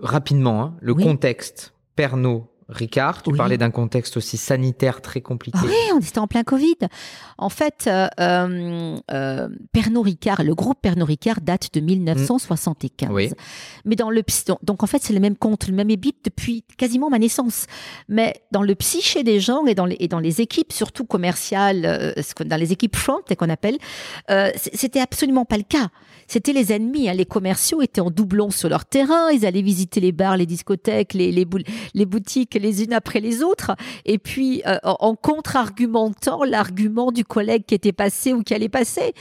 rapidement, hein, le Oui. contexte Pernod Ricard. Tu Oui. parlais d'un contexte aussi sanitaire très compliqué. Ah oui, on était en plein Covid. En fait, euh, euh, euh, Pernod Ricard, le groupe Pernod Ricard date de 1975. Oui. Mais dans le donc, en fait, c'est le même compte, le même EBIT depuis quasiment ma naissance. Mais dans le psyché des gens et dans les, et dans les équipes, surtout commerciales, euh, dans les équipes front qu'on appelle, euh, c'était absolument pas le cas. C'était les ennemis. hein. Les commerciaux étaient en doublon sur leur terrain. Ils allaient visiter les bars, les discothèques, les, les, bou- les boutiques les unes après les autres. Et puis, euh, en en contre-argumentant l'argument du collègue qui était passé ou qui allait passer.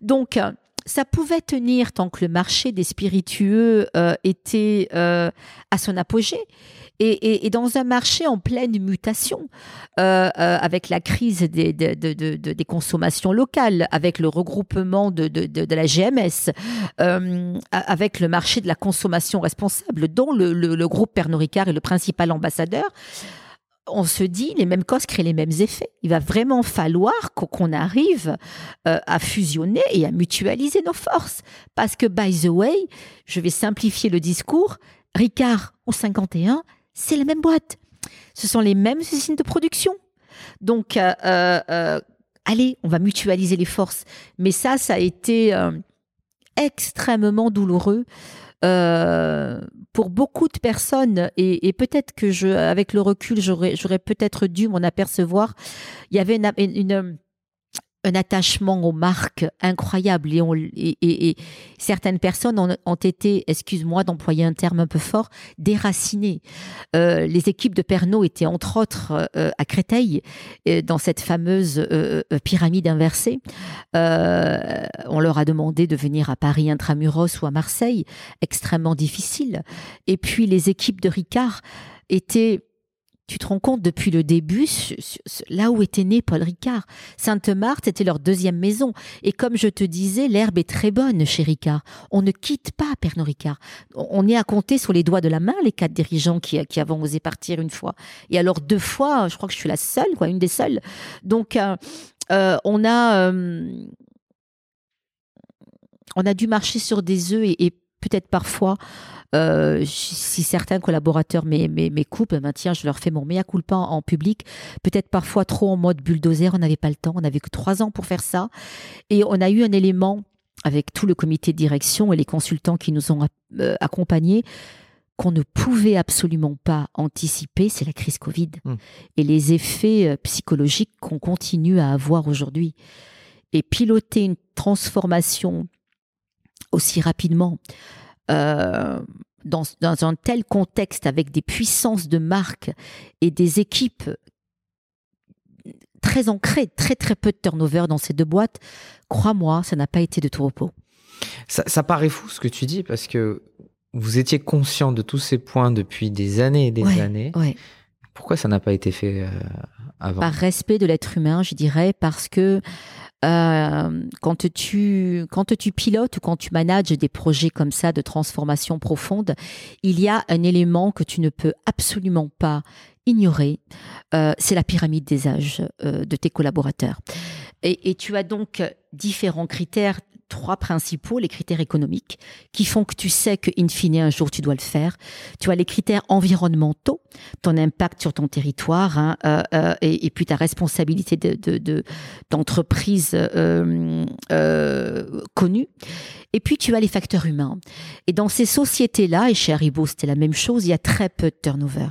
Donc, ça pouvait tenir tant que le marché des spiritueux euh, était euh, à son apogée. Et, dans un marché en pleine mutation, euh, euh, avec la crise des, de- de- de- de- des consommations locales, avec le regroupement de, la GMS, euh, avec le marché de la consommation responsable, dont le, le- groupe Pernod Ricard est le principal ambassadeur, on se dit les mêmes causes créent les mêmes effets. Il va vraiment falloir qu'on- arrive à fusionner et à mutualiser nos forces. Parce que, by the way, je vais simplifier le discours, Ricard au 51, c'est la même boîte. Ce sont les mêmes usines de production. Donc, euh, euh, euh, allez, on va mutualiser les forces. Mais ça, ça a été extrêmement douloureux. pour beaucoup de personnes, et, peut-être que avec le recul, j'aurais, peut-être dû m'en apercevoir, il y avait une- un attachement aux marques incroyable et, on- certaines personnes ont, ont été, excuse-moi d'employer un terme un peu fort, déracinées. Euh, les équipes de Pernod étaient entre autres euh, à Créteil, euh, dans cette fameuse euh, euh, pyramide inversée. On leur a demandé de venir à Paris intramuros ou à Marseille, extrêmement difficile. Et puis les équipes de Ricard étaient tu te rends compte depuis le début, là où était né Paul Ricard. Sainte-Marthe, c'était leur deuxième maison. Et comme je te disais, l'herbe est très bonne chez Ricard. On ne quitte pas Pernod Ricard. On est à compter sur les doigts de la main les quatre dirigeants qui, qui avons osé partir une fois. Et alors deux fois, je crois que je suis la seule, quoi, une des seules. Donc euh, euh, on a euh, on a dû marcher sur des œufs et peut-être parfois, euh, si certains collaborateurs m'écoupent, ben tiens, je leur fais mon mea culpa en, en public. Peut-être parfois trop en mode bulldozer, on n'avait pas le temps, on n'avait que trois ans pour faire ça. Et on a eu un élément avec tout le comité de direction et les consultants qui nous ont euh, accompagnés qu'on ne pouvait absolument pas anticiper, c'est la crise Covid Mm. et les effets euh, psychologiques qu'on continue à avoir aujourd'hui. Et piloter une transformation aussi rapidement euh, dans, dans un tel contexte avec des puissances de marque et des équipes très ancrées, très très peu de turnover dans ces deux boîtes, crois-moi, ça n'a pas été de tout repos. Ça, ça paraît fou ce que tu dis parce que vous étiez conscient de tous ces points depuis des années et des Ouais, années. ouais. Pourquoi ça n'a pas été fait euh, avant? Par respect de l'être humain, je dirais, parce que euh, quand, tu, quand tu pilotes ou quand tu manages des projets comme ça de transformation profonde, il y a un élément que tu ne peux absolument pas ignorer, euh, c'est la pyramide des âges euh, de tes collaborateurs. Et, et tu as donc différents critères, trois principaux, les critères économiques, qui font que tu sais que, in fine, un jour, tu dois le faire. Tu as les critères environnementaux, ton impact sur ton territoire, hein, euh, euh, et, puis ta responsabilité de, de, de- d'entreprise euh, euh, connue. Et puis tu as les facteurs humains. Et dans ces sociétés-là, et chez Haribo, c'était la même chose, il y a très peu de turnover.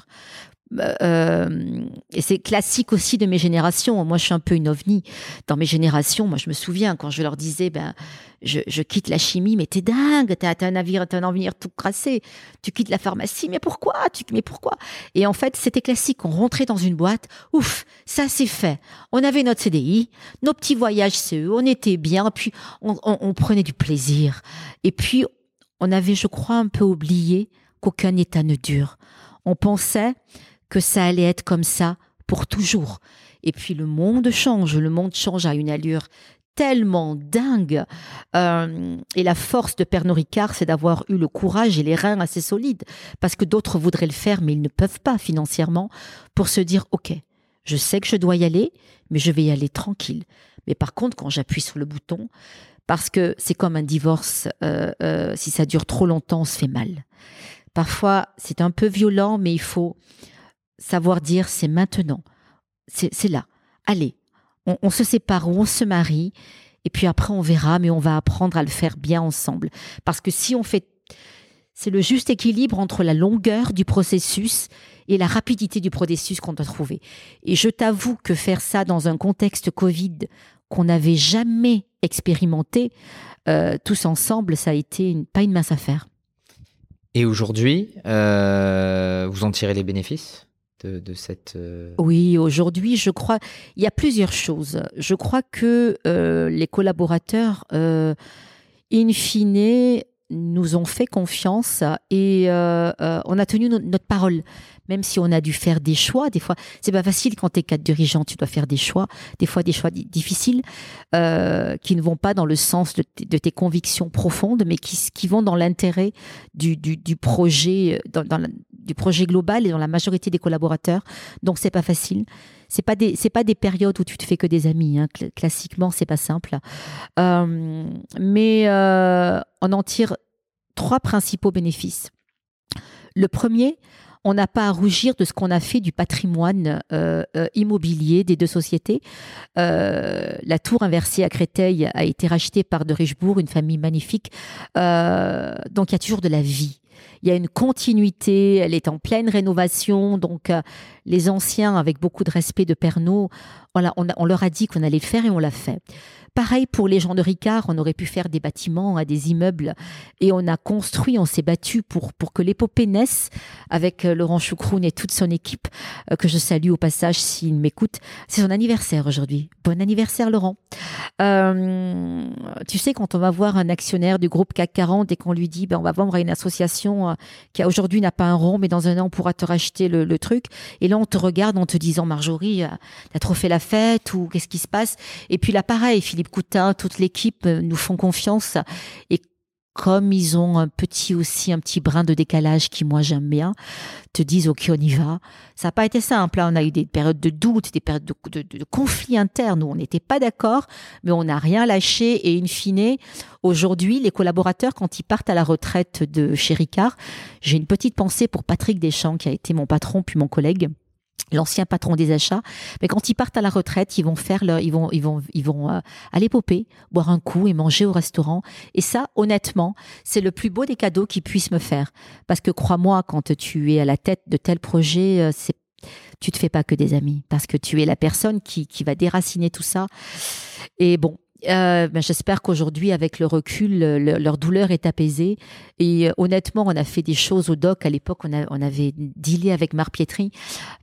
Euh, et c'est classique aussi de mes générations. Moi, je suis un peu une ovni. Dans mes générations, moi, je me souviens quand je leur disais, ben, je, quitte la chimie, mais t'es dingue, t'as, un navire, t'as un avenir tout crassé. Tu quittes la pharmacie, mais pourquoi? Tu, Mais pourquoi? Et en fait, c'était classique. On rentrait dans une boîte, ouf, ça c'est fait. On avait notre CDI, nos petits voyages CE, on était bien, puis on prenait du plaisir. Et puis, on avait, je crois, un peu oublié qu'aucun état ne dure. On pensait que ça allait être comme ça pour toujours. Et puis le monde change, le monde change à une allure tellement dingue. Euh, et la force de Pernod Ricard, c'est d'avoir eu le courage et les reins assez solides, parce que d'autres voudraient le faire, mais ils ne peuvent pas financièrement, pour se dire, OK, je sais que je dois y aller, mais je vais y aller tranquille. Mais par contre, quand j'appuie sur le bouton, parce que c'est comme un divorce, euh, euh, si ça dure trop longtemps, on se fait mal. Parfois, c'est un peu violent, mais il faut savoir dire c'est maintenant, c'est là. Allez, on, se sépare ou on se marie, et puis après on verra, mais on va apprendre à le faire bien ensemble. Parce que si on fait, c'est le juste équilibre entre la longueur du processus et la rapidité du processus qu'on doit trouver. Et je t'avoue que faire ça dans un contexte Covid qu'on n'avait jamais expérimenté, euh, tous ensemble, ça a été pas une mince affaire. Et aujourd'hui, euh, vous en tirez les bénéfices? Cette... Euh, oui, aujourd'hui, je crois, il y a plusieurs choses. Je crois que les collaborateurs, in fine, nous ont fait confiance et on a tenu notre parole même si on a dû faire des choix, des fois, c'est pas facile quand tu es cadre dirigeant, tu dois faire des choix, des fois des choix difficiles, euh, qui ne vont pas dans le sens de, tes convictions profondes, mais qui, vont dans l'intérêt du, projet, dans, du projet global et dans la majorité des collaborateurs. Donc c'est pas facile. C'est pas des c'est pas des périodes où tu te fais que des amis. Hein. Classiquement, c'est pas simple. Euh, mais euh, on en tire trois principaux bénéfices. Le premier, on n'a pas à rougir de ce qu'on a fait du patrimoine euh, immobilier des deux sociétés. La tour inversée à Créteil a été rachetée par de Richebourg, une famille magnifique. donc il y a toujours de la vie. Il y a une continuité, elle est en pleine rénovation, donc les anciens, avec beaucoup de respect de Pernod, voilà, on, on leur a dit qu'on allait le faire et on l'a fait. Pareil pour les gens de Ricard, on aurait pu faire des bâtiments, hein, des immeubles, et on a construit, on s'est battu pour, pour que l'épopée naisse avec euh, Laurent Choucroune et toute son équipe, euh, que je salue au passage s'il m'écoute. C'est son anniversaire aujourd'hui. Bon anniversaire Laurent. Euh, tu sais, quand on va voir un actionnaire du groupe CAC 40 et qu'on lui dit, ben, on va vendre à une association qui aujourd'hui n'a pas un rond, mais dans un an on pourra te racheter le, truc, et là on te regarde en te disant, Marjorie, t'as trop fait la fête ou qu'est-ce qui se passe? Et puis là, pareil, Philippe Philippe Coutin, toute l'équipe euh, nous font confiance. Et comme ils ont un petit aussi, un petit brin de décalage qui moi j'aime bien, te disent ok on y va. Ça n'a pas été simple, hein. on a eu des périodes de doute, des périodes de, de, conflits internes où on n'était pas d'accord, mais on n'a rien lâché et in fine, aujourd'hui les collaborateurs quand ils partent à la retraite de chez Ricard, j'ai une petite pensée pour Patrick Deschamps qui a été mon patron puis mon collègue l'ancien patron des achats, mais quand ils partent à la retraite, ils vont faire leur, ils vont, ils vont, ils vont euh, aller popper, boire un coup et manger au restaurant. Et ça, honnêtement, c'est le plus beau des cadeaux qu'ils puissent me faire. Parce que crois-moi, quand tu es à la tête de tel projet, euh, c'est tu te fais pas que des amis parce que tu es la personne qui, qui va déraciner tout ça. Et bon, euh, ben, J'espère qu'aujourd'hui, avec le recul, leur douleur est apaisée. Et euh, honnêtement, on a fait des choses au doc. À l'époque, on, avait dealé avec Marc Pietri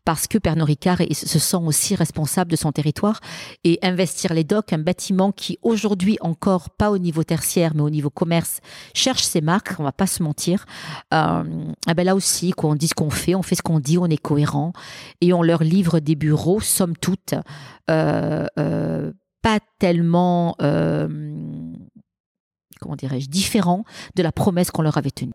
parce que Pernod Ricard se sent aussi responsable de son territoire. Et investir les docks, un bâtiment qui aujourd'hui encore, pas au niveau tertiaire, mais au niveau commerce, cherche ses marques, on va pas se mentir. Euh, eh ben là aussi, on dit ce qu'on fait, on fait ce qu'on dit, on est cohérent. Et on leur livre des bureaux, somme toute. Pas tellement, euh, comment dirais-je, différent de la promesse qu'on leur avait tenue.